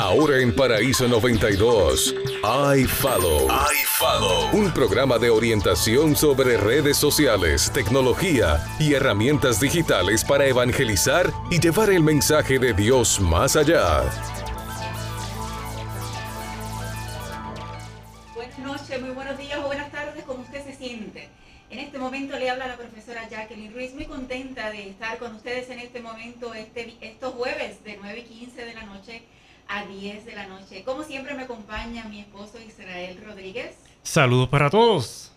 Ahora en Paraíso 92, iFollow. iFollow. Un programa de orientación sobre redes sociales, tecnología y herramientas digitales para evangelizar y llevar el mensaje de Dios más allá. Buenas noches, muy buenos días o buenas tardes, como usted se siente. En este momento le habla la profesora Jacqueline Ruiz, muy contenta de estar con ustedes en este momento, este, estos jueves de 9 y 15 de la noche a 10 de la noche. Como siempre me acompaña mi esposo Israel Rodríguez. Saludos para todos.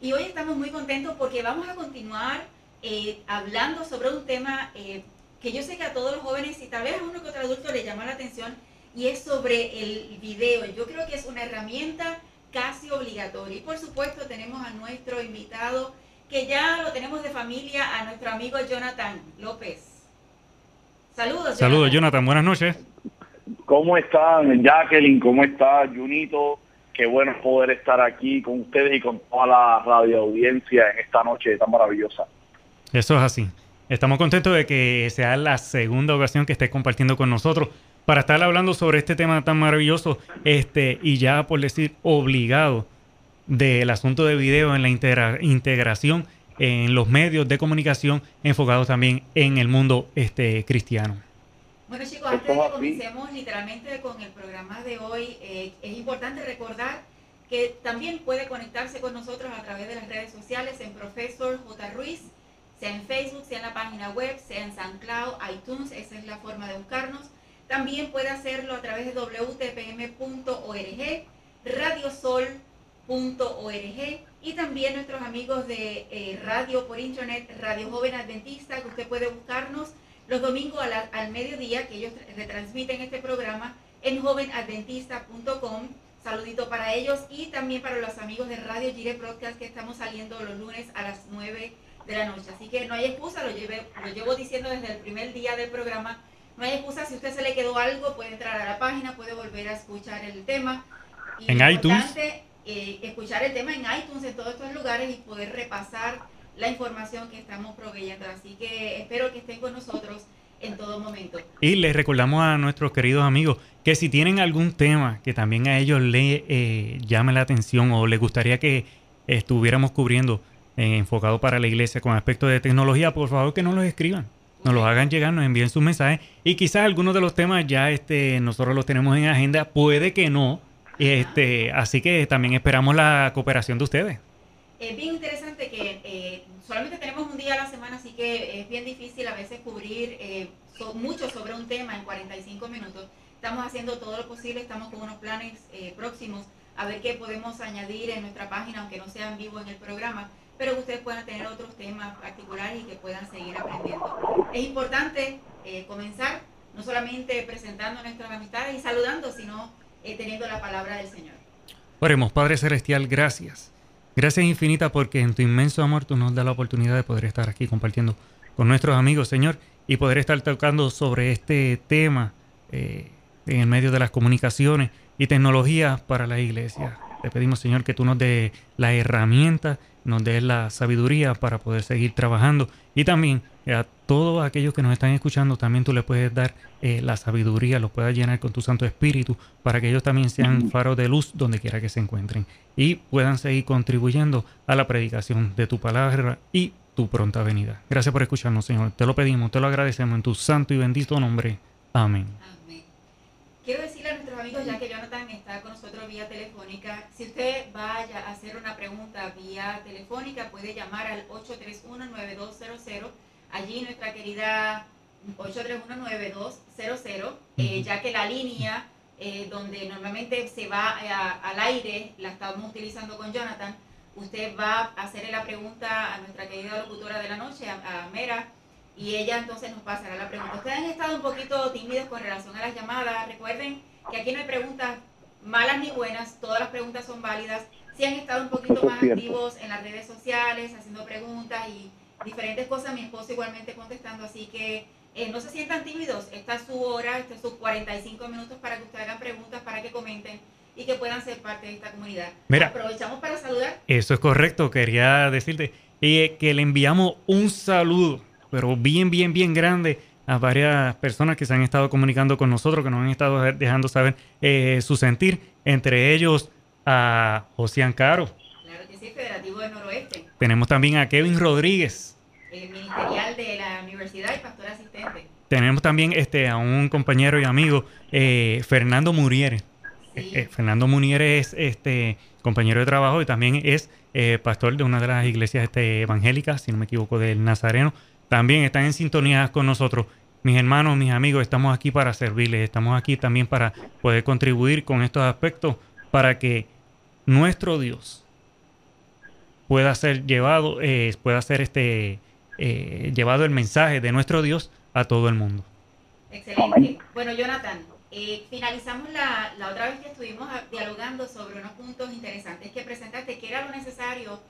Y hoy estamos muy contentos porque vamos a continuar eh, hablando sobre un tema eh, que yo sé que a todos los jóvenes y tal vez a uno que otro adulto le llama la atención y es sobre el video. Yo creo que es una herramienta casi obligatoria. Y por supuesto tenemos a nuestro invitado que ya lo tenemos de familia, a nuestro amigo Jonathan López. Saludos. Saludos, Jonathan. Buenas noches. ¿Cómo están, Jacqueline? ¿Cómo está, Junito? Qué bueno poder estar aquí con ustedes y con toda la radio audiencia en esta noche tan maravillosa. Eso es así. Estamos contentos de que sea la segunda ocasión que esté compartiendo con nosotros para estar hablando sobre este tema tan maravilloso este y ya por decir obligado del asunto de video en la integración en los medios de comunicación enfocados también en el mundo este cristiano. Bueno chicos, antes de que comencemos literalmente con el programa de hoy, eh, es importante recordar que también puede conectarse con nosotros a través de las redes sociales en Profesor J. Ruiz, sea en Facebook, sea en la página web, sea en SoundCloud, iTunes, esa es la forma de buscarnos. También puede hacerlo a través de wtpm.org, radiosol.org y también nuestros amigos de eh, radio por internet, Radio Joven Adventista, que usted puede buscarnos los domingos al mediodía, que ellos retransmiten este programa en jovenadventista.com. Saludito para ellos y también para los amigos de Radio Gire Broadcast que estamos saliendo los lunes a las 9 de la noche. Así que no hay excusa, lo, lo llevo diciendo desde el primer día del programa. No hay excusa, si usted se le quedó algo, puede entrar a la página, puede volver a escuchar el tema. Y en iTunes. Eh, escuchar el tema en iTunes, en todos estos lugares y poder repasar la información que estamos proveyendo. Así que espero que estén con nosotros en todo momento. Y les recordamos a nuestros queridos amigos que si tienen algún tema que también a ellos les eh, llame la atención o les gustaría que estuviéramos cubriendo eh, enfocado para la iglesia con aspecto de tecnología, por favor que nos los escriban. Nos los hagan llegar, nos envíen sus mensajes y quizás algunos de los temas ya este, nosotros los tenemos en agenda, puede que no, este, así que también esperamos la cooperación de ustedes. Es bien interesante que eh, solamente tenemos un día a la semana, así que es bien difícil a veces cubrir eh, mucho sobre un tema en 45 minutos. Estamos haciendo todo lo posible, estamos con unos planes eh, próximos a ver qué podemos añadir en nuestra página, aunque no sea en vivo en el programa, pero que ustedes puedan tener otros temas particulares y que puedan seguir aprendiendo. Es importante comenzar no solamente presentando nuestras amistades y saludando, sino teniendo la palabra del Señor. Oremos, Padre Celestial, gracias Gracias infinitas porque en tu inmenso amor tú nos das la oportunidad de poder estar aquí compartiendo con nuestros amigos, Señor, y poder estar tocando sobre este tema eh, en el medio de las comunicaciones y tecnologías para la iglesia. Te pedimos, Señor, que tú nos des la herramienta, nos des la sabiduría para poder seguir trabajando y también a todos aquellos que nos están escuchando, también tú les puedes dar eh, la sabiduría, los puedas llenar con tu Santo Espíritu para que ellos también sean faros de luz donde quiera que se encuentren y puedan seguir contribuyendo a la predicación de tu palabra y tu pronta venida. Gracias por escucharnos, Señor. Te lo pedimos, te lo agradecemos en tu santo y bendito nombre. Amén. Quiero amigos, ya que Jonathan está con nosotros vía telefónica, si usted vaya a hacer una pregunta vía telefónica, puede llamar al 831-9200 allí nuestra querida 8319200, eh, ya que la línea eh, donde normalmente se va al aire, la estamos utilizando con Jonathan, usted va a hacerle la pregunta a nuestra querida locutora de la noche, a, Mera, y ella entonces nos pasará la pregunta. Ustedes han estado un poquito tímidos con relación a las llamadas, recuerden que aquí no hay preguntas malas ni buenas, todas las preguntas son válidas. Si han estado un poquito más activos en las redes sociales, haciendo preguntas y diferentes cosas, mi esposo igualmente contestando, así que eh, no se sientan tímidos, esta es su hora, estos son sus 45 minutos para que ustedes hagan preguntas, para que comenten y que puedan ser parte de esta comunidad. Mira, aprovechamos para saludar. Eso es correcto, quería decirte y que le enviamos un saludo, pero bien, bien, bien grande a varias personas que se han estado comunicando con nosotros, que nos han estado dejando saber eh, su sentir, entre ellos a José Caro. Claro que sí, Federativo del Noroeste. Tenemos también a Kevin Rodríguez. El ministerial de la universidad y pastor asistente. Tenemos también este, a un compañero y amigo, eh, Fernando Muriere. Eh, Fernando Munier es este compañero de trabajo y también es pastor de una de las iglesias este, evangélicas, si no me equivoco, del Nazareno. También están en sintonía con nosotros. Mis hermanos, mis amigos, estamos aquí para servirles, estamos aquí también para poder contribuir con estos aspectos para que nuestro Dios pueda ser llevado, eh, pueda ser este llevado el mensaje de nuestro Dios a todo el mundo. Excelente. Bueno, Jonathan, eh, finalizamos la, la, otra vez que estuvimos dialogando sobre unos puntos interesantes que presentaste, que era lo necesario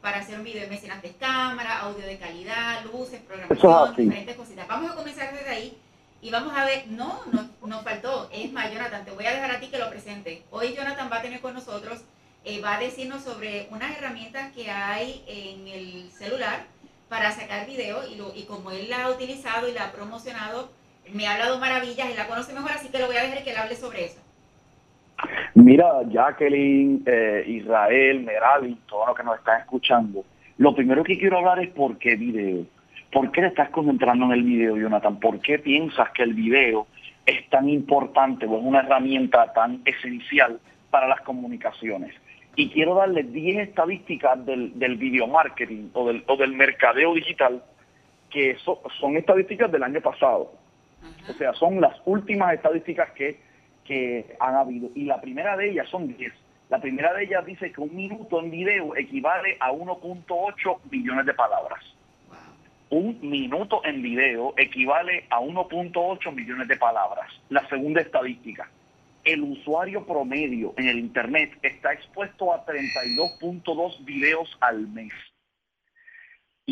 para hacer un video. Mencionaste cámara, audio de calidad, luces, programación, diferentes cositas. Vamos a comenzar desde ahí y vamos a ver, no, no, nos faltó. Es más, Jonathan, te voy a dejar a ti que lo presente. Hoy Jonathan va a tener con nosotros, eh, va a decirnos sobre unas herramientas que hay en el celular para sacar video y, lo, y como él la ha utilizado y la ha promocionado, me ha hablado maravillas, y la conoce mejor, así que lo voy a dejar que él hable sobre eso. Mira, Jacqueline, eh, Israel, Merali, todos los que nos están escuchando, lo primero que quiero hablar es por qué video. ¿Por qué te estás concentrando en el video, Jonathan? ¿Por qué piensas que el video es tan importante o es una herramienta tan esencial para las comunicaciones? Y quiero darle 10 estadísticas del, del video marketing o del, o del mercadeo digital, que son estadísticas del año pasado. O sea, son las últimas estadísticas que, que han habido. Y la primera de ellas son 10. La primera de ellas dice que un minuto en video equivale a 1.8 millones de palabras. Un minuto en video equivale a 1.8 millones de palabras. La segunda estadística. El usuario promedio en el Internet está expuesto a 32.2 videos al mes.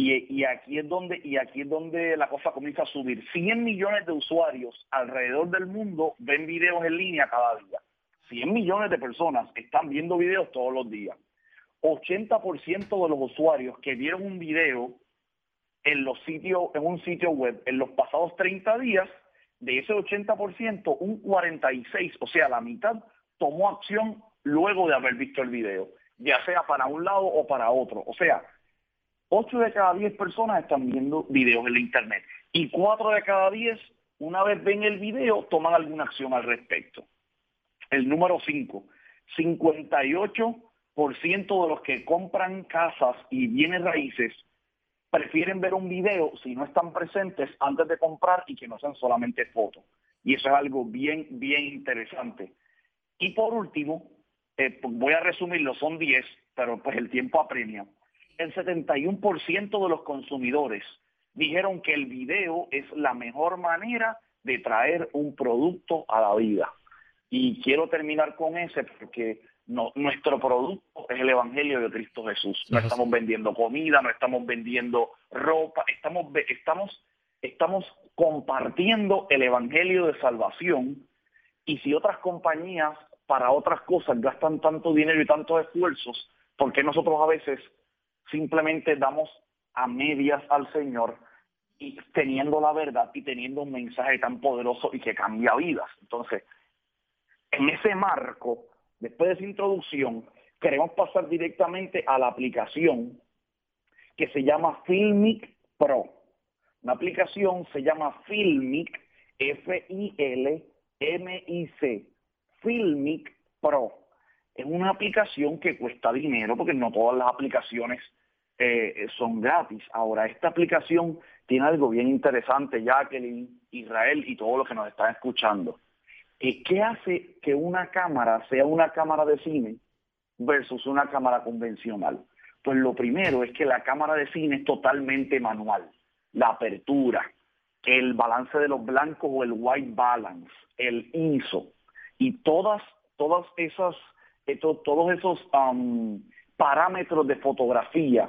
Y, aquí es donde y aquí es donde la cosa comienza a subir. 100 millones de usuarios alrededor del mundo ven videos en línea cada día. 100 millones de personas están viendo videos todos los días. 80% de los usuarios que vieron un video en los sitios en un sitio web en los pasados 30 días, de ese 80%, un 46, o sea, la mitad tomó acción luego de haber visto el video, ya sea para un lado o para otro. O sea, 8 de cada 10 personas están viendo videos en la internet y 4 de cada 10, una vez ven el video, toman alguna acción al respecto. El número 5, 58% de los que compran casas y bienes raíces prefieren ver un video si no están presentes antes de comprar y que no sean solamente fotos. Y eso es algo bien, bien interesante. Y por último, eh, voy a resumirlo, son 10, pero pues el tiempo apremia el 71% de los consumidores dijeron que el video es la mejor manera de traer un producto a la vida. Y quiero terminar con ese porque no, nuestro producto es el Evangelio de Cristo Jesús. No estamos vendiendo comida, no estamos vendiendo ropa, estamos, estamos, estamos compartiendo el Evangelio de salvación. Y si otras compañías para otras cosas gastan tanto dinero y tantos esfuerzos, ¿por qué nosotros a veces simplemente damos a medias al Señor y teniendo la verdad y teniendo un mensaje tan poderoso y que cambia vidas. Entonces, en ese marco, después de esa introducción, queremos pasar directamente a la aplicación que se llama Filmic Pro. La aplicación se llama Filmic, F-I-L-M-I-C, Filmic Pro. Es una aplicación que cuesta dinero porque no todas las aplicaciones eh, son gratis. Ahora, esta aplicación tiene algo bien interesante, Jacqueline, Israel y todos los que nos están escuchando. ¿Qué hace que una cámara sea una cámara de cine versus una cámara convencional? Pues lo primero es que la cámara de cine es totalmente manual. La apertura, el balance de los blancos o el white balance, el ISO y todas, todas esas, todos esos um, parámetros de fotografía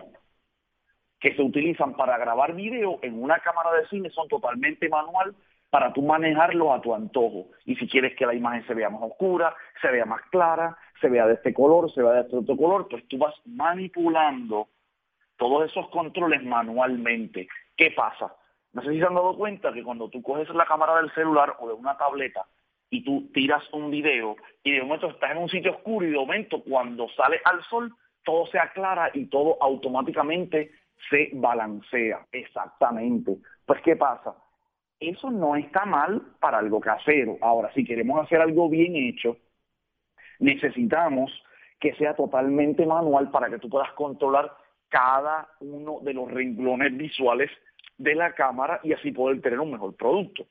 que se utilizan para grabar video en una cámara de cine son totalmente manual para tú manejarlo a tu antojo. Y si quieres que la imagen se vea más oscura, se vea más clara, se vea de este color, se vea de este otro color, pues tú vas manipulando todos esos controles manualmente. ¿Qué pasa? No sé si se han dado cuenta que cuando tú coges la cámara del celular o de una tableta y tú tiras un video y de momento estás en un sitio oscuro y de momento cuando sale al sol todo se aclara y todo automáticamente se balancea. Exactamente. Pues ¿qué pasa? Eso no está mal para algo casero. Ahora, si queremos hacer algo bien hecho, necesitamos que sea totalmente manual para que tú puedas controlar cada uno de los renglones visuales de la cámara y así poder tener un mejor producto.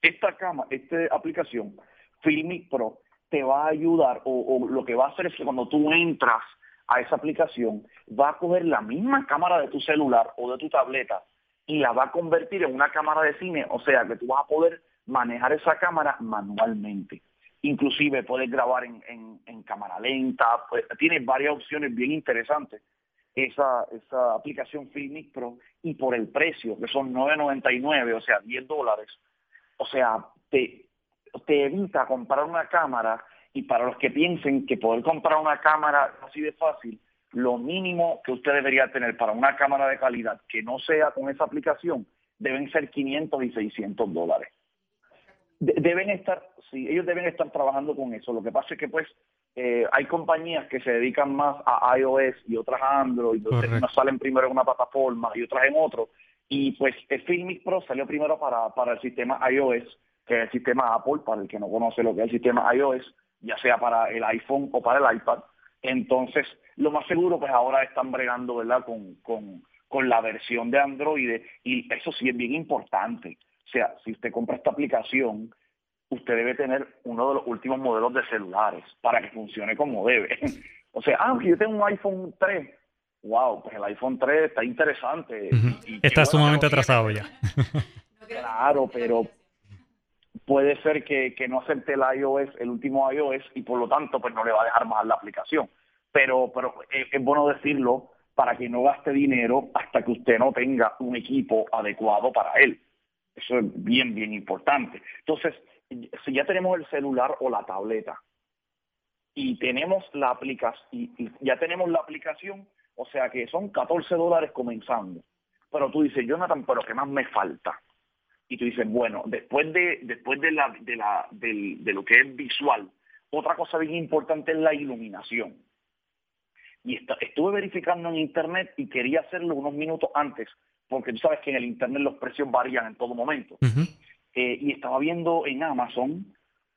Esta cámara, esta aplicación, Filmic Pro, te va a ayudar o, o, lo que va a hacer es que cuando tú entras a esa aplicación, va a coger la misma cámara de tu celular o de tu tableta y la va a convertir en una cámara de cine, o sea que tú vas a poder manejar esa cámara manualmente. Inclusive puedes grabar en, cámara lenta, pues, tiene varias opciones bien interesantes. Esa, esa aplicación Filmic Pro y por el precio, que son 9.99, o sea, 10 dólares, o sea, te, te evita comprar una cámara y para los que piensen que poder comprar una cámara así de fácil, lo mínimo que usted debería tener para una cámara de calidad que no sea con esa aplicación deben ser 500 y 600 dólares. deben estar, sí, ellos deben estar trabajando con eso. Lo que pasa es que pues eh, hay compañías que se dedican más a iOS y otras a Android, unas salen primero en una plataforma y otras en otro. Y pues el Filmic Pro salió primero para, para el sistema iOS, que es el sistema Apple, para el que no conoce lo que es el sistema iOS, ya sea para el iPhone o para el iPad. Entonces, lo más seguro, pues ahora están bregando, ¿verdad?, con, con, con la versión de Android y eso sí es bien importante. O sea, si usted compra esta aplicación, usted debe tener uno de los últimos modelos de celulares para que funcione como debe. o sea, ah, yo tengo un iPhone 3. Wow, pues el iPhone 3 está interesante. está sumamente atrasado ya. claro, pero puede ser que, que, no acepte el iOS, el último iOS, y por lo tanto pues no le va a dejar más la aplicación. Pero, pero es, es bueno decirlo para que no gaste dinero hasta que usted no tenga un equipo adecuado para él. Eso es bien, bien importante. Entonces, si ya tenemos el celular o la tableta y tenemos la aplicación, y, ya tenemos la aplicación, o sea que son 14 dólares comenzando. Pero tú dices, Jonathan, pero ¿qué más me falta? Y tú dices, bueno, después de, después de, la, de, la, de lo que es visual, otra cosa bien importante es la iluminación. Y estuve verificando en internet y quería hacerlo unos minutos antes, porque tú sabes que en el internet los precios varían en todo momento. Eh, y estaba viendo en Amazon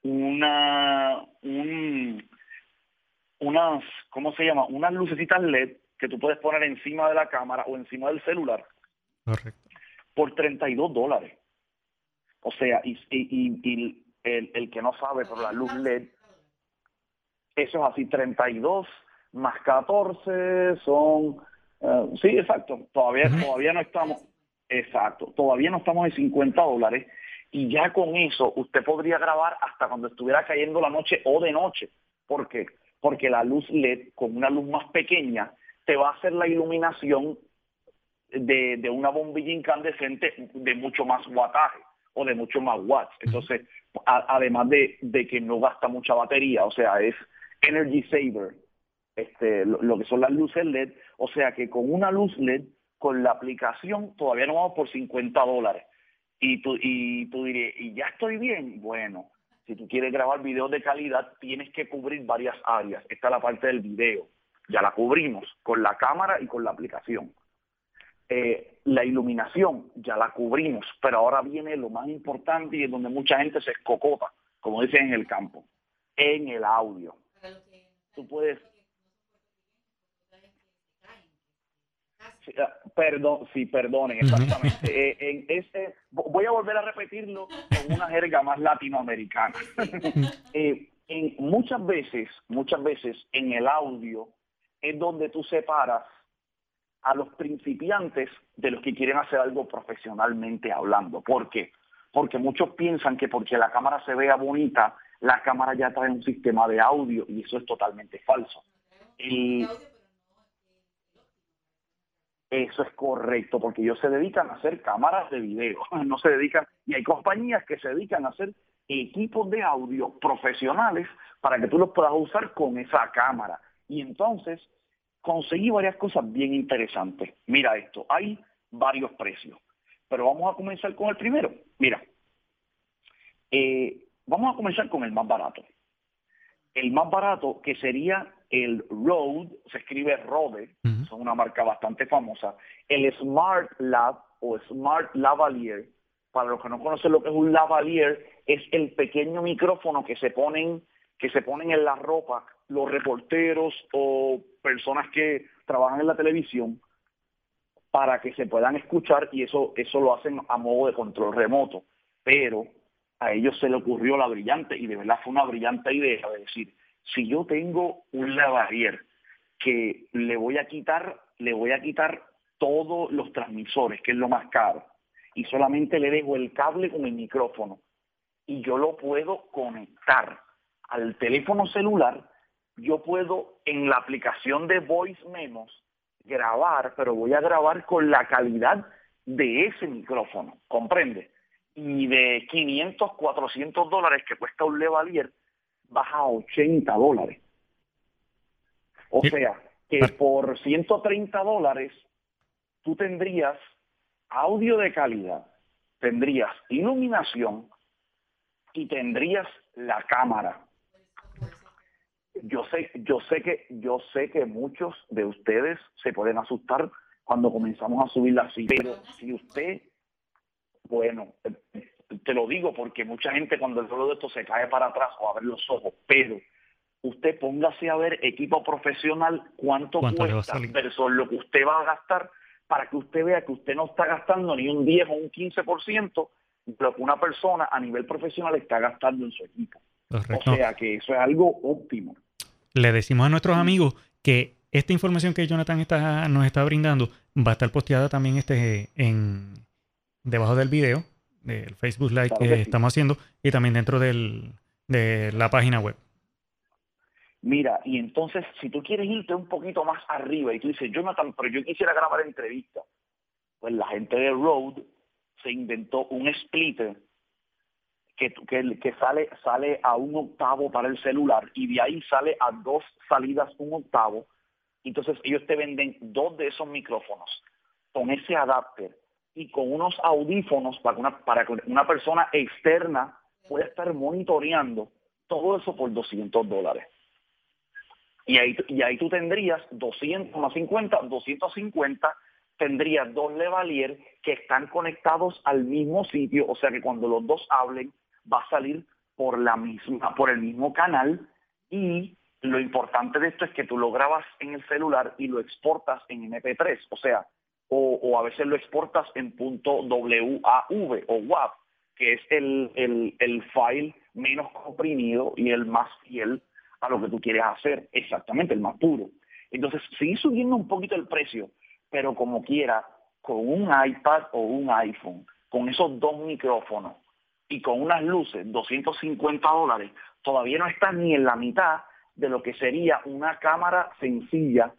una, un, unas, ¿cómo se llama? Unas lucecitas LED que tú puedes poner encima de la cámara o encima del celular. Correcto. Por 32 dólares. O sea, y, y, y el, el, que no sabe, pero la luz LED, eso es así, 32 más 14 son... Eh, sí, exacto. Todavía, todavía no estamos... Exacto. Todavía no estamos en 50 dólares y ya con eso usted podría grabar hasta cuando estuviera cayendo la noche o de noche. ¿Por qué? Porque la luz LED con una luz más pequeña te va a hacer la iluminación de, de una bombilla incandescente de mucho más wattaje o de mucho más watts. Entonces, además de, de, que no gasta mucha batería, o sea, es energy saver, este, lo, lo, que son las luces LED, o sea que con una luz LED, con la aplicación, todavía no vamos por 50 dólares y tú, y tú dirías, ¿y ya estoy bien? Bueno, si tú quieres grabar videos de calidad, tienes que cubrir varias áreas. Esta es la parte del video. Ya la cubrimos con la cámara y con la aplicación. Eh, la iluminación ya la cubrimos, pero ahora viene lo más importante y es donde mucha gente se escocota, como dicen en el campo, en el audio. Tú puedes Ah, perdón, sí, perdonen, exactamente. Eh, en ese, voy a volver a repetirlo con una jerga más latinoamericana. Eh, en, muchas veces, muchas veces en el audio es donde tú separas a los principiantes de los que quieren hacer algo profesionalmente hablando. ¿Por qué? Porque muchos piensan que porque la cámara se vea bonita, la cámara ya trae un sistema de audio y eso es totalmente falso. Y eso es correcto, porque ellos se dedican a hacer cámaras de video, no se dedican, y hay compañías que se dedican a hacer equipos de audio profesionales para que tú los puedas usar con esa cámara. Y entonces conseguí varias cosas bien interesantes. Mira esto, hay varios precios. pero vamos a comenzar con el primero. Mira, eh, vamos a comenzar con el más barato. El más barato, que sería el Rode, se escribe Rode, es una marca bastante famosa. El Smart Lab o Smart Lavalier, para los que no conocen lo que es un lavalier, es el pequeño micrófono que se ponen que se ponen en la ropa los reporteros o personas que trabajan en la televisión para que se puedan escuchar y eso eso lo hacen a modo de control remoto. Pero a ellos se le ocurrió la brillante, y de verdad fue una brillante idea, de decir, si yo tengo un lavalier que le voy a quitar, le voy a quitar todos los transmisores, que es lo más caro, y solamente le dejo el cable con el micrófono, y yo lo puedo conectar al teléfono celular, yo puedo en la aplicación de Voice Memos grabar, pero voy a grabar con la calidad de ese micrófono, ¿comprende? y de 500, 400 dólares que cuesta un Levalier, baja a 80 dólares. O sea, que por 130 dólares tú tendrías audio de calidad, tendrías iluminación y tendrías la cámara. Yo sé, yo sé que, yo sé que muchos de ustedes se pueden asustar cuando comenzamos a subir la cifra, pero si usted bueno, te lo digo porque mucha gente cuando el de esto se cae para atrás o abre los ojos, pero usted póngase a ver equipo profesional cuánto, cuesta versus lo que usted va a gastar para que usted vea que usted no está gastando ni un 10 o un 15% de lo que una persona a nivel profesional está gastando en su equipo. O sea que eso es algo óptimo. Le decimos a nuestros amigos que esta información que Jonathan está, nos está brindando va a estar posteada también este en debajo del video, del Facebook Live que, estamos haciendo, y también dentro del, de la página web. Mira, y entonces, si tú quieres irte un poquito más arriba y tú dices, Jonathan, pero yo quisiera grabar entrevista, pues la gente de Rode se inventó un splitter que, que, que, sale, sale a un octavo para el celular y de ahí sale a dos salidas un octavo. Entonces ellos te venden dos de esos micrófonos con ese adapter y con unos audífonos para que una, para una persona externa pueda estar monitoreando todo eso por 200 dólares. Y ahí, y ahí tú tendrías 200 más 50, 250, tendrías dos Levalier que están conectados al mismo sitio, o sea que cuando los dos hablen va a salir por la misma, por el mismo canal y lo importante de esto es que tú lo grabas en el celular y lo exportas en MP3, o sea, o, a veces lo exportas en punto WAV o WAV, que es el, el, el file menos comprimido y el más fiel a lo que tú quieres hacer, exactamente, el más puro. Entonces, sigue subiendo un poquito el precio, pero como quiera, con un iPad o un iPhone, con esos dos micrófonos y con unas luces, 250 dólares, todavía no está ni en la mitad de lo que sería una cámara sencilla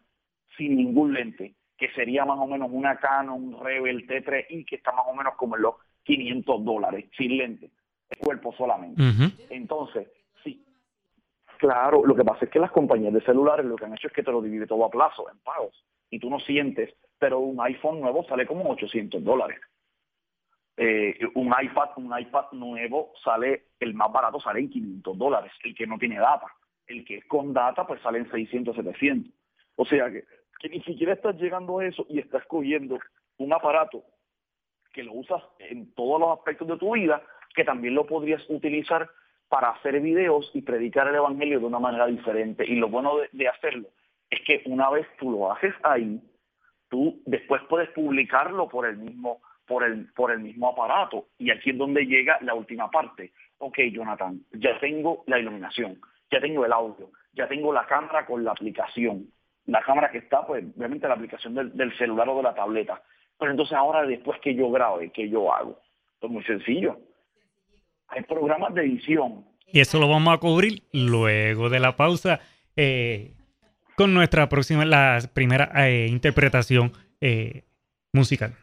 sin ningún lente que sería más o menos una Canon Rebel T3i, que está más o menos como en los 500 dólares, sin lente, el cuerpo solamente. Entonces, sí, claro, lo que pasa es que las compañías de celulares lo que han hecho es que te lo divide todo a plazo, en pagos, y tú no sientes, pero un iPhone nuevo sale como 800 dólares. Eh, un iPad, un iPad nuevo sale, el más barato sale en 500 dólares, el que no tiene data. El que es con data, pues sale en 600, 700. O sea que ni siquiera estás llegando a eso y estás cogiendo un aparato que lo usas en todos los aspectos de tu vida, que también lo podrías utilizar para hacer videos y predicar el Evangelio de una manera diferente. Y lo bueno de, hacerlo es que una vez tú lo haces ahí, tú después puedes publicarlo por el mismo por el, por el mismo aparato. Y aquí es donde llega la última parte. Ok, Jonathan, ya tengo la iluminación, ya tengo el audio, ya tengo la cámara con la aplicación, la cámara que está, pues obviamente la aplicación del, celular o de la tableta. Pero entonces ahora después que yo grabe, ¿qué yo hago? Es muy sencillo. Hay programas de edición. Y eso lo vamos a cubrir luego de la pausa eh, con nuestra próxima, la primera eh, interpretación eh, musical.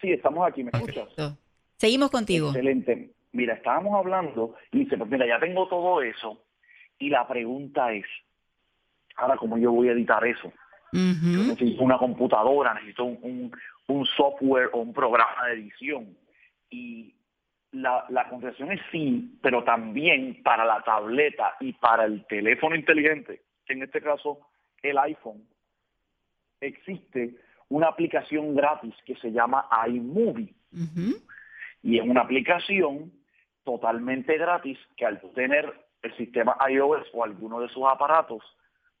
Sí, estamos aquí, ¿me escuchas? Seguimos contigo. Excelente. Mira, estábamos hablando y dice, pues mira, ya tengo todo eso y la pregunta es, ahora cómo yo voy a editar eso. necesito una computadora, necesito un, un, software o un programa de edición. Y la, la contestación es sí, pero también para la tableta y para el teléfono inteligente, en este caso el iPhone, existe una aplicación gratis que se llama iMovie. Y es una aplicación totalmente gratis que al tener el sistema iOS o alguno de sus aparatos,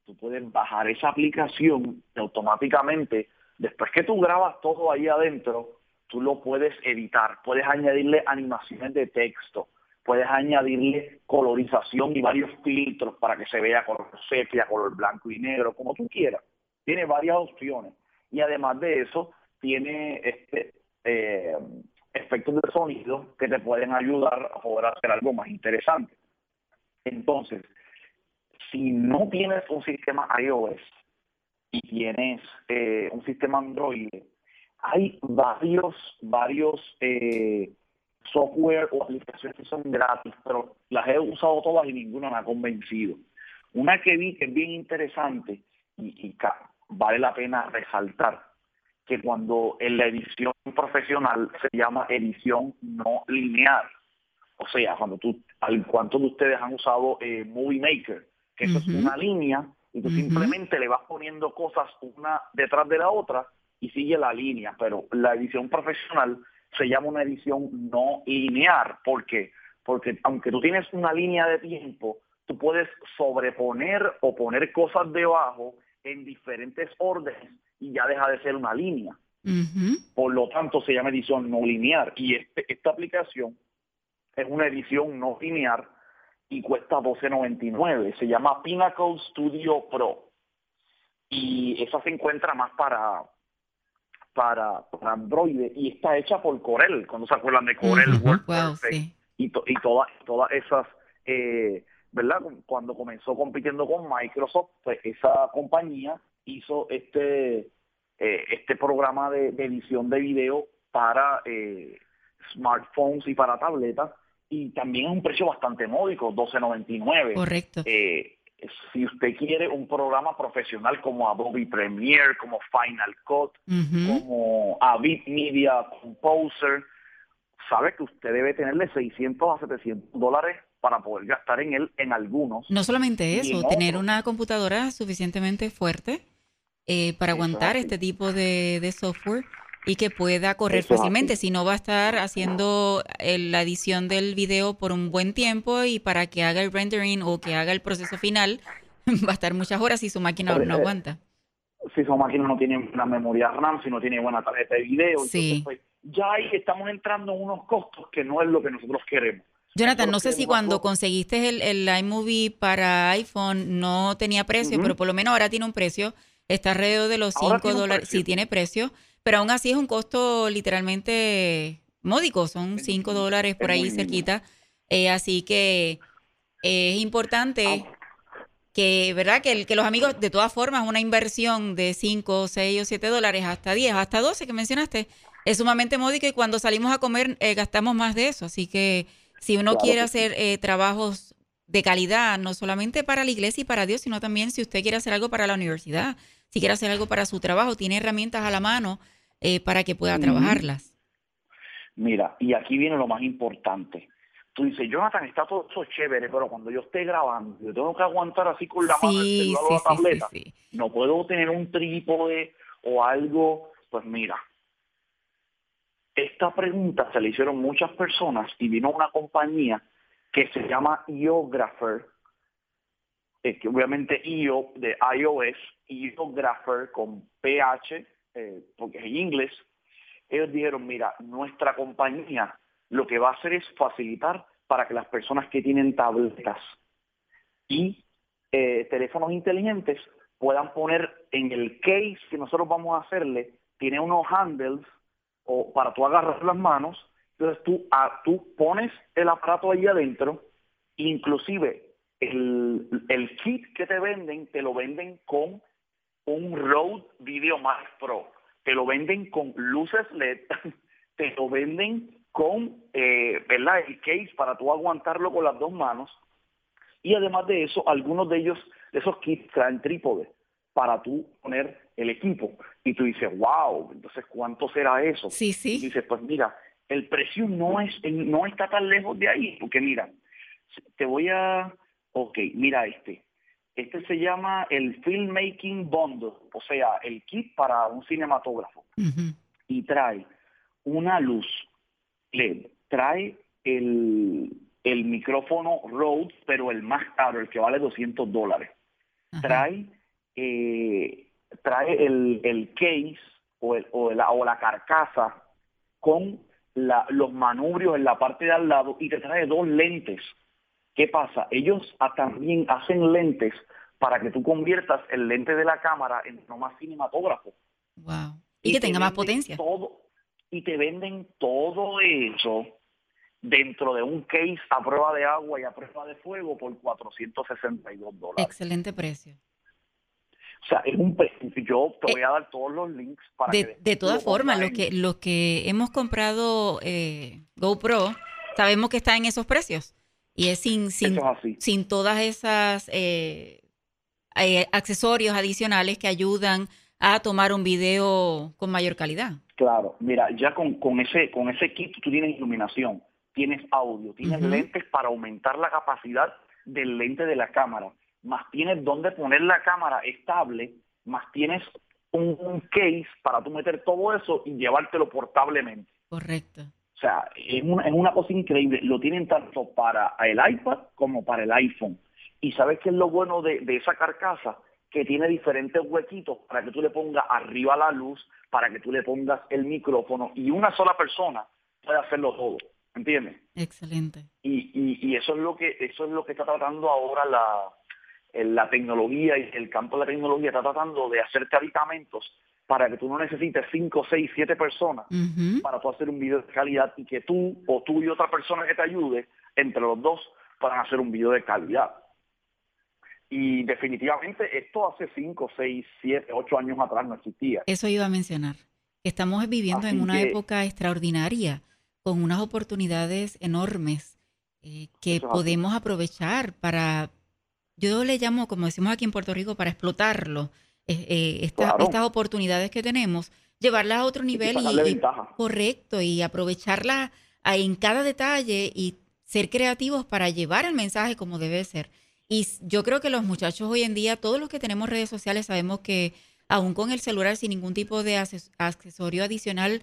tú puedes bajar esa aplicación y automáticamente, después que tú grabas todo ahí adentro, tú lo puedes editar, puedes añadirle animaciones de texto, puedes añadirle colorización y varios filtros para que se vea color sepia, color blanco y negro, como tú quieras. Tiene varias opciones. Y además de eso, tiene este eh, efectos de sonido que te pueden ayudar a poder hacer algo más interesante. Entonces, si no tienes un sistema iOS y tienes eh, un sistema Android, hay varios, varios eh, software o aplicaciones que son gratis, pero las he usado todas y ninguna me ha convencido. Una que vi que es bien interesante y, y vale la pena resaltar que cuando en la edición profesional se llama edición no lineal. O sea, cuando tú, ¿cuántos de ustedes han usado eh, Movie Maker? Que eso es una línea y tú simplemente le vas poniendo cosas una detrás de la otra y sigue la línea. Pero la edición profesional se llama una edición no lineal. ¿Por qué? Porque aunque tú tienes una línea de tiempo, tú puedes sobreponer o poner cosas debajo en diferentes órdenes y ya deja de ser una línea. Por lo tanto, se llama edición no lineal. Y este, esta aplicación es una edición no lineal y cuesta 12.99. Se llama Pinnacle Studio Pro. Y esa se encuentra más para, para, Android y está hecha por Corel. Cuando se acuerdan de Corel, y, y todas, todas esas, eh, ¿verdad? Cuando comenzó compitiendo con Microsoft, pues esa compañía hizo este, eh, este programa de, edición de video para eh, smartphones y para tabletas y también es un precio bastante módico, 12.99. Correcto. Eh, si usted quiere un programa profesional como Adobe Premiere, como Final Cut, como Avid Media Composer, sabe que usted debe tenerle 600 a 700 dólares para poder gastar en él en algunos. No solamente eso, tener una computadora suficientemente fuerte eh, para aguantar este tipo de, software y que pueda correr fácilmente. Si no va a estar haciendo eh, la edición del video por un buen tiempo y para que haga el rendering o que haga el proceso final, va a estar muchas horas y su máquina no aguanta. Si su máquina no tiene una memoria RAM, si no tiene buena tarjeta de video, pues, ya ahí estamos entrando en unos costos que no es lo que nosotros queremos. Jonathan, no sé si cuando conseguiste el, el iMovie para iPhone no tenía precio, pero por lo menos ahora tiene un precio Está alrededor de los 5 dólares. Sí, tiene precio, pero aún así es un costo literalmente módico. Son 5 dólares por ahí cerquita. Eh, así que es importante que, ¿verdad? Que, que los amigos, de todas formas, una inversión de 5, 6 o 7 dólares hasta 10, hasta 12 que mencionaste, es sumamente módico y cuando salimos a comer eh, gastamos más de eso. Así que si uno quiere hacer eh, trabajos de calidad, no solamente para la iglesia y para Dios, sino también si usted quiere hacer algo para la universidad, si quiere hacer algo para su trabajo, tiene herramientas a la mano eh, para que pueda trabajarlas. Mira, y aquí viene lo más importante. Tú dices, Jonathan, está todo eso chévere, pero cuando yo esté grabando, yo tengo que aguantar así con la mano el la tableta. no puedo tener un trípode o algo. Pues mira, esta pregunta se le hicieron muchas personas y vino una compañía que se llama IOgrapher, eh, que obviamente IO de iOS, IOgrapher con PH, eh, porque es en inglés, ellos dijeron, mira, nuestra compañía lo que va a hacer es facilitar para que las personas que tienen tabletas y eh, teléfonos inteligentes puedan poner en el case que nosotros vamos a hacerle, tiene unos handles o para tú agarrar las manos, entonces tú, ah, tú pones el aparato ahí adentro, inclusive el, el kit que te venden, te lo venden con un Rode Video Max Pro, te lo venden con luces LED, te lo venden con eh, ¿verdad? el case para tú aguantarlo con las dos manos y además de eso, algunos de ellos, de esos kits traen trípode para tú poner el equipo. Y tú dices, wow, entonces ¿cuánto será eso? Sí, sí. Y dices, pues mira, el precio no es no está tan lejos de ahí, porque mira, te voy a, ok, mira este. Este se llama el Filmmaking Bundle, o sea, el kit para un cinematógrafo. Y trae una luz LED, trae el, el micrófono Rode, pero el más caro, el que vale 200 dólares. Trae, eh, trae el, el case o, el, o, la, o la carcasa con la, los manubrios en la parte de al lado y te trae dos lentes. ¿Qué pasa? Ellos también hacen lentes para que tú conviertas el lente de la cámara en más cinematógrafo. Wow. Y, que tenga más potencia. Todo, y te venden todo eso dentro de un case a prueba de agua y a prueba de fuego por 462 dólares. Excelente precio. O sea, es un yo te voy a dar todos los links para de, de todas formas, lo que, lo que hemos comprado eh, GoPro, sabemos que está en esos precios. Y es sin, sin, sin todas esas eh, eh, accesorios adicionales que ayudan a tomar un video con mayor calidad. Claro, mira, ya con, con ese con ese kit tú tienes iluminación, tienes audio, tienes lentes para aumentar la capacidad del lente de la cámara, más tienes dónde poner la cámara estable, más tienes un, case para tú meter todo eso y llevártelo portablemente. Correcto. O sea, es una, es una cosa increíble. Lo tienen tanto para el iPad como para el iPhone. Y sabes qué es lo bueno de, de esa carcasa? Que tiene diferentes huequitos para que tú le pongas arriba la luz, para que tú le pongas el micrófono y una sola persona puede hacerlo todo. ¿entiendes? Excelente. Y, y, eso es lo que eso es lo que está tratando ahora la, la tecnología y el campo de la tecnología está tratando de hacerte aditamentos para que tú no necesites 5, 6, 7 personas para tú hacer un video de calidad y que tú o tú y otra persona que te ayude, entre los dos, puedan hacer un video de calidad. Y definitivamente esto hace 5, 6, 7, 8 años atrás no existía. Eso iba a mencionar. Estamos viviendo en una época extraordinaria con unas oportunidades enormes eh, que podemos aprovechar para, yo le llamo, como decimos aquí en Puerto Rico, para explotarlo, eh, estas oportunidades que tenemos, llevarlas a otro nivel y, correcto y aprovecharlas en cada detalle y ser creativos para llevar el mensaje como debe ser. Y yo creo que los muchachos hoy en día, todos los que tenemos redes sociales, sabemos que aún con el celular sin ningún tipo de accesorio adicional,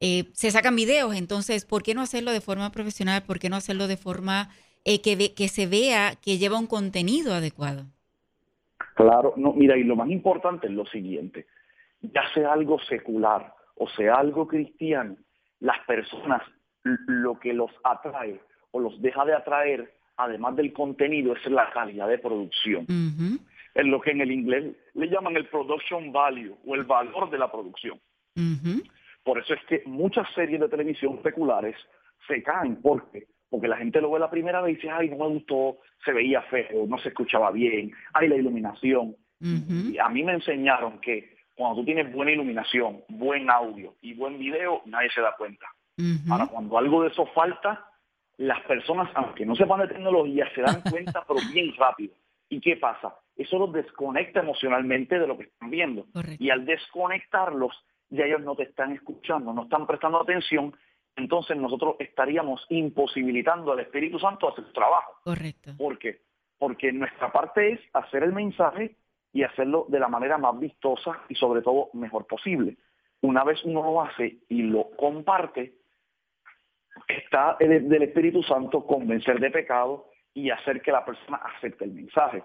eh, se sacan videos, entonces, ¿por qué no hacerlo de forma profesional? ¿Por qué no hacerlo de forma eh, que, que se vea que lleva un contenido adecuado? Claro, no, mira, y lo más importante es lo siguiente, ya sea algo secular o sea algo cristiano, las personas lo que los atrae o los deja de atraer, además del contenido, es la calidad de producción. Es lo que en el inglés le llaman el production value o el valor de la producción. Por eso es que muchas series de televisión seculares se caen. ¿Por qué? Porque la gente lo ve la primera vez y dice, ay, no me gustó, se veía feo, no se escuchaba bien, hay la iluminación. Y a mí me enseñaron que cuando tú tienes buena iluminación, buen audio y buen video, nadie se da cuenta. Ahora, cuando algo de eso falta, las personas, aunque no sepan de tecnología, se dan cuenta, pero bien rápido. ¿Y qué pasa? Eso los desconecta emocionalmente de lo que están viendo. Y al desconectarlos, y ellos no te están escuchando, no están prestando atención, entonces nosotros estaríamos imposibilitando al Espíritu Santo a hacer su trabajo. Correcto. ¿Por qué? Porque nuestra parte es hacer el mensaje y hacerlo de la manera más vistosa y sobre todo mejor posible. Una vez uno lo hace y lo comparte, está del Espíritu Santo convencer de pecado y hacer que la persona acepte el mensaje.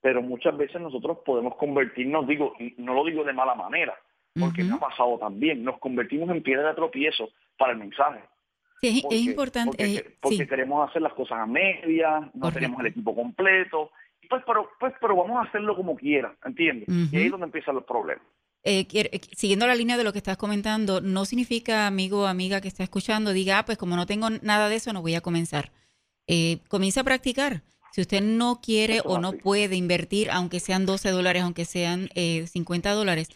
Pero muchas veces nosotros podemos convertirnos, digo, no lo digo de mala manera, porque me ha pasado también. Nos convertimos en piedra de tropiezo para el mensaje. Sí, es importante. Porque, eh, queremos hacer las cosas a medias, no tenemos el equipo completo. Pues pero, pues, pero vamos a hacerlo como quiera, ¿entiendes? Y ahí es donde empiezan los problemas. eh, eh, siguiendo la línea de lo que estás comentando, no significa, amigo o amiga que está escuchando, diga, ah, pues como no tengo nada de eso, no voy a comenzar. Eh, comienza a practicar. Si usted no quiere o no puede invertir, aunque sean 12 dólares, aunque sean 50 dólares,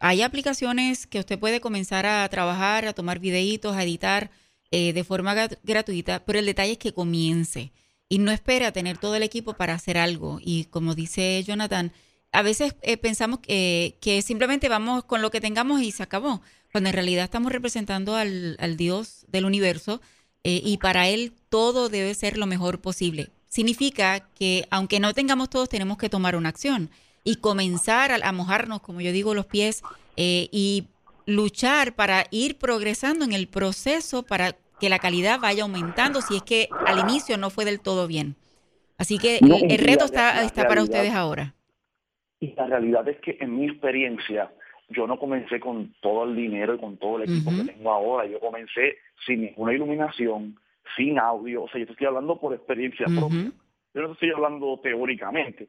hay aplicaciones que usted puede comenzar a trabajar, a tomar videitos, a editar de forma gratuita, pero el detalle es que comience y no espere a tener todo el equipo para hacer algo. Y como dice Jonathan, a veces eh, pensamos que, simplemente vamos con lo que tengamos y se acabó, cuando en realidad estamos representando al, Dios del universo eh, y para Él todo debe ser lo mejor posible. Significa que aunque no tengamos todos, tenemos que tomar una acción y comenzar a, mojarnos, como yo digo, los pies eh, y luchar para ir progresando en el proceso para que la calidad vaya aumentando si es que al inicio no fue del todo bien. Así que el, reto está, está para ustedes ahora. Y la realidad es que en mi experiencia, yo no comencé con todo el dinero y con todo el equipo que tengo ahora. Yo comencé sin ninguna iluminación, sin audio. O sea, yo te estoy hablando por experiencia propia. Yo no te estoy hablando teóricamente.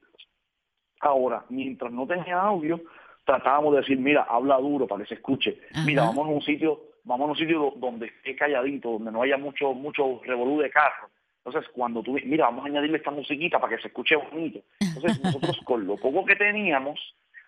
Ahora, mientras no tenía audio, tratábamos de decir, mira, habla duro para que se escuche. Mira, vamos a un sitio, vamos a un sitio donde esté calladito, donde no haya mucho, mucho revolú de carro. Entonces, cuando tú, mira, vamos a añadirle esta musiquita para que se escuche bonito. Entonces, nosotros con lo poco que teníamos,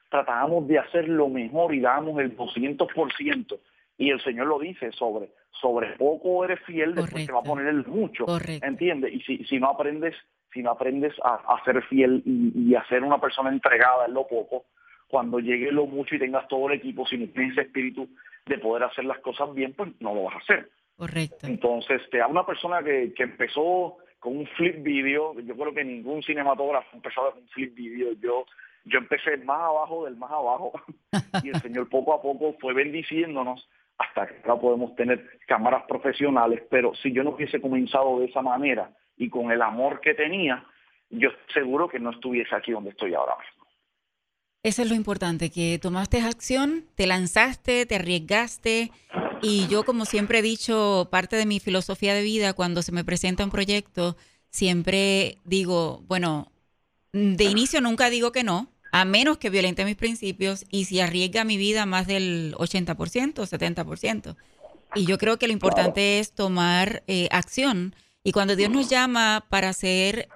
tratábamos de hacer lo mejor y dábamos el 200%. Y el Señor lo dice, sobre, sobre poco eres fiel, después te va a poner el mucho. ¿Entiendes? Y si, si no aprendes, si no aprendes a, ser fiel y, a ser una persona entregada en lo poco, cuando llegue lo mucho y tengas todo el equipo, si no tienes ese espíritu de poder hacer las cosas bien, pues no lo vas a hacer. Correcto. Entonces, te habla una persona que, que empezó con un flip video, yo creo que ningún cinematógrafo empezó con un flip video, yo yo empecé más abajo del más abajo y el Señor poco a poco fue bendiciéndonos hasta que ahora podemos tener cámaras profesionales, pero si yo no hubiese comenzado de esa manera y con el amor que tenía, yo seguro que no estuviese aquí donde estoy ahora mismo. Eso es lo importante, que tomaste acción, te lanzaste, te arriesgaste y yo, como siempre he dicho, parte de mi filosofía de vida, cuando se me presenta un proyecto, siempre digo, bueno, de inicio nunca digo que no, a menos que violente mis principios y si arriesga mi vida más del 80%, 70%. Y yo creo que lo importante es tomar eh, acción. Y cuando Dios nos llama para hacer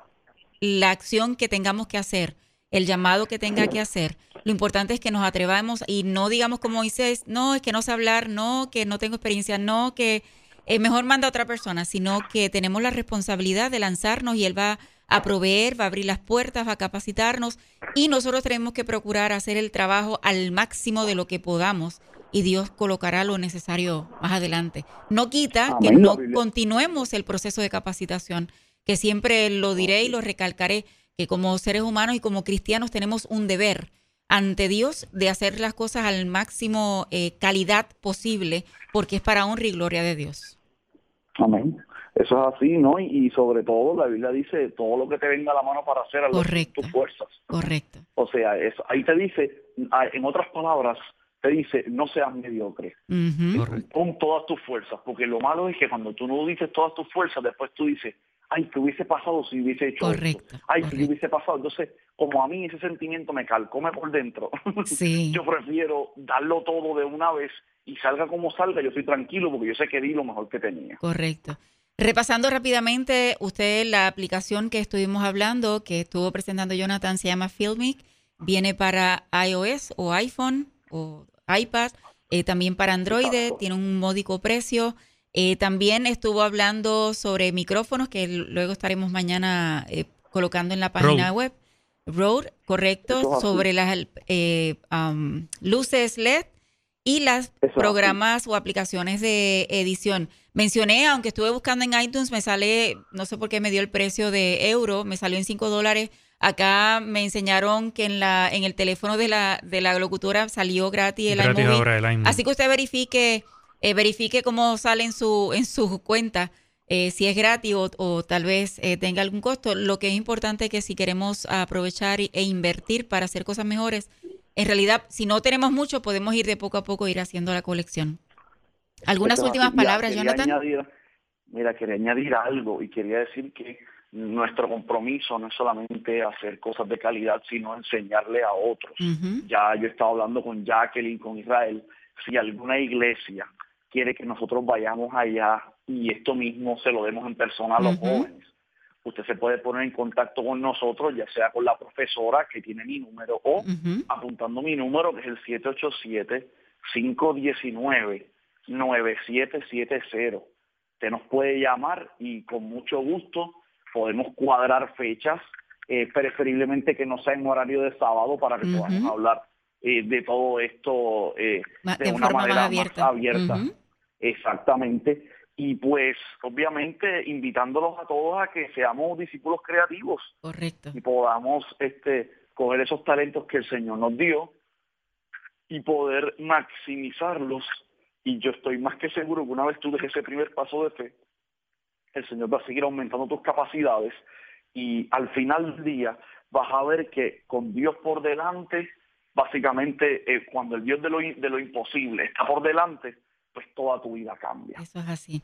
la acción que tengamos que hacer, el llamado que tenga que hacer. Lo importante es que nos atrevamos y no digamos como Moisés, no, es que no sé hablar, no, que no tengo experiencia, no, que es mejor manda a otra persona, sino que tenemos la responsabilidad de lanzarnos y Él va a proveer, va a abrir las puertas, va a capacitarnos y nosotros tenemos que procurar hacer el trabajo al máximo de lo que podamos y Dios colocará lo necesario más adelante. No quita que no continuemos el proceso de capacitación, que siempre lo diré y lo recalcaré que como seres humanos y como cristianos tenemos un deber ante Dios de hacer las cosas al máximo eh, calidad posible, porque es para honra y gloria de Dios. Amén. Eso es así, ¿no? Y, sobre todo la Biblia dice, todo lo que te venga a la mano para hacer, a tus fuerzas. Correcto. O sea, ahí te dice, ah, en otras palabras, te dice, no seas mediocre. Pon todas tus fuerzas, porque lo malo es que cuando tú no dices todas tus fuerzas, después tú dices, ay, ¿qué hubiese pasado si hubiese hecho correcto, Ay, si hubiese pasado. Entonces, como a mí ese sentimiento me calcome por dentro, yo prefiero darlo todo de una vez y salga como salga, yo estoy tranquilo porque yo sé que di lo mejor que tenía. Correcto. Repasando rápidamente, usted la aplicación que estuvimos hablando, que estuvo presentando Jonathan, se llama Filmic, viene para iOS o iPhone o iPad, eh, también para Android, tiene un módico precio. Eh, también estuvo hablando sobre micrófonos que luego estaremos mañana eh, colocando en la página web. Road, correcto, sobre las eh, luces LED y las programas o aplicaciones de edición. Mencioné, aunque estuve buscando en iTunes, me sale, no sé por qué me dio el precio de euro, me salió en 5 dólares. Acá me enseñaron que en la en el teléfono de la, de la locutora salió gratis el iMovie. Así que usted verifique eh, verifique cómo sale en su, en su cuenta, eh, si es gratis o, tal vez eh, tenga algún costo. Lo que es importante es que si queremos aprovechar e invertir para hacer cosas mejores, en realidad, si no tenemos mucho, podemos ir de poco a poco, ir haciendo la colección. ¿Algunas últimas palabras, Jonathan? mira, quería añadir algo y quería decir que nuestro compromiso no es solamente hacer cosas de calidad, sino enseñarle a otros. Ya yo he estado hablando con Jacqueline, con Israel, si alguna iglesia quiere que nosotros vayamos allá y esto mismo se lo demos en persona a los jóvenes, usted se puede poner en contacto con nosotros, ya sea con la profesora que tiene mi número o apuntando mi número que es el 787-519-9770. Usted nos puede llamar y con mucho gusto podemos cuadrar fechas, eh, preferiblemente que no sea en horario de sábado para que podamos hablar eh, de todo esto eh, de, una manera más abierta. Exactamente. Y pues, obviamente, invitándolos a todos a que seamos discípulos creativos. Correcto. Y podamos este, coger esos talentos que el Señor nos dio y poder maximizarlos. Y yo estoy más que seguro que una vez tú dejes ese primer paso de fe, el Señor va a seguir aumentando tus capacidades y al final del día vas a ver que con Dios por delante, básicamente eh, cuando el Dios de lo, de lo imposible está por delante, pues toda tu vida cambia. Eso es así.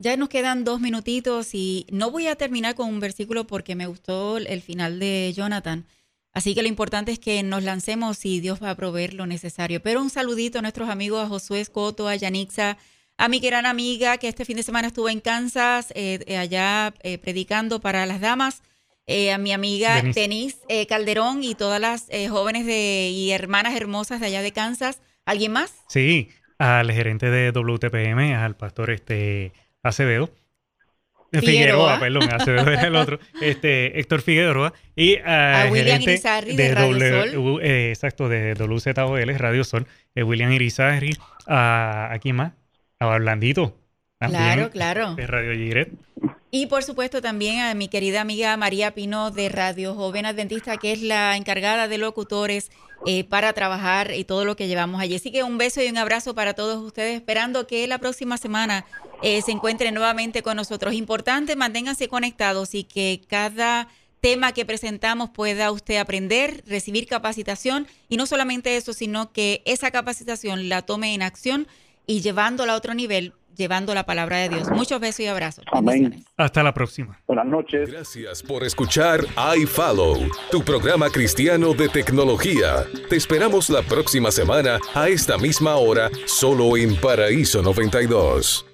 Ya nos quedan dos minutitos y no voy a terminar con un versículo porque me gustó el final de Jonathan. Así que lo importante es que nos lancemos y Dios va a proveer lo necesario. Pero un saludito a nuestros amigos, a Josué Escoto, a Yanixa, a mi gran amiga que este fin de semana estuvo en Kansas, eh, eh, allá eh, predicando para las damas, a mi amiga Denise, Calderón y todas las jóvenes de, y hermanas hermosas de allá de Kansas. ¿Alguien más? Sí, al gerente de WTPM, al pastor este Acevedo. Figueroa, perdón, Acevedo es el otro, este, Héctor Figueroa y a William Irizarry de, Radio Sol. exacto, de WZOL, Radio Sol, William Irizarry, a, ¿a quién más? A Blandito. Claro, claro. De Radio Giret. Y por supuesto también a mi querida amiga María Pino de Radio Joven Adventista, que es la encargada de locutores eh, para trabajar y todo lo que llevamos allí. Así que un beso y un abrazo para todos ustedes, esperando que la próxima semana eh, se encuentren nuevamente con nosotros. Importante, manténganse conectados y que cada tema que presentamos pueda usted aprender, recibir capacitación y no solamente eso, sino que esa capacitación la tome en acción y llevándola a otro nivel, llevando la palabra de Dios. Muchos besos y abrazos. Amén. Hasta la próxima. Buenas noches. Gracias por escuchar iFollow, tu programa cristiano de tecnología. Te esperamos la próxima semana a esta misma hora, solo en Paraíso 92.